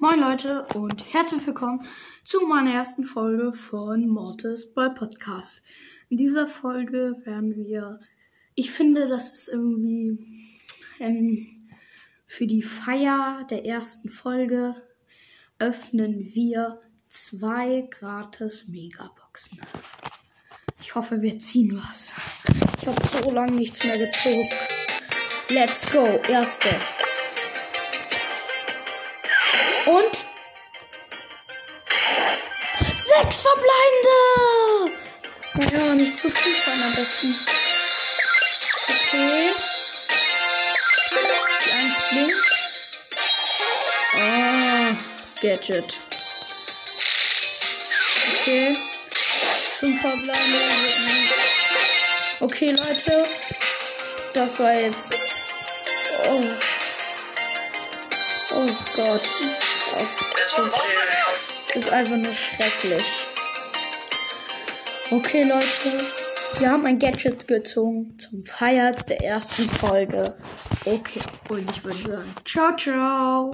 Moin Leute und herzlich willkommen zu meiner ersten Folge von Mortis Boy Podcast. In dieser Folge werden wir, ich finde, das ist irgendwie ähm, für die Feier der ersten Folge öffnen wir zwei gratis Megaboxen. Ich hoffe, wir ziehen was. Ich habe so lange nichts mehr gezogen. Let's go, erste. Und sechs verbleibende. Naja, nicht zu viel fallen am besten. Okay. Die eins blinkt. Ah, Gadget. Okay. Fünf verbleibende. Okay, Leute. Das war jetzt. Oh. Oh Gott. Das ist, so, das ist einfach nur schrecklich. Okay, Leute. Wir haben ein Gadget gezogen zum Feier der ersten Folge. Okay. Und ich würde sagen, ciao, ciao.